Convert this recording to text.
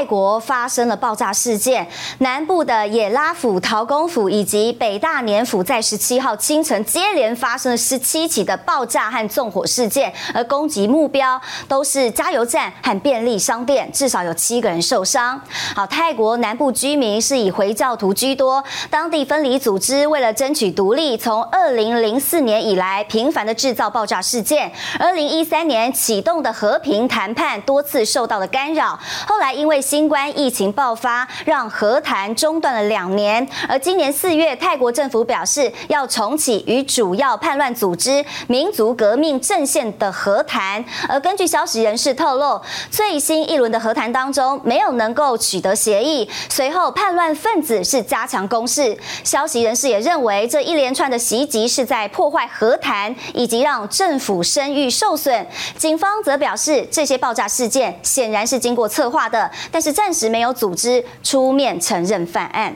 泰国发生了爆炸事件，南部的也拉府、陶公府以及北大年府在十七号清晨接连发生了十七起的爆炸和纵火事件，而攻击目标都是加油站和便利商店，至少有七个人受伤。好，泰国南部居民是以回教徒居多，当地分离组织为了争取独立，从二零零四年以来频繁的制造爆炸事件，二零一三年启动的和平谈判多次受到了干扰，后来因为新冠疫情爆发，让和谈中断了两年。而今年四月，泰国政府表示要重启与主要叛乱组织民族革命阵线的和谈。而根据消息人士透露，最新一轮的和谈当中没有能够取得协议。随后，叛乱分子是加强攻势。消息人士也认为，这一连串的袭击是在破坏和谈，以及让政府声誉受损。警方则表示，这些爆炸事件显然是经过策划的。但是暂时没有组织出面承认犯案。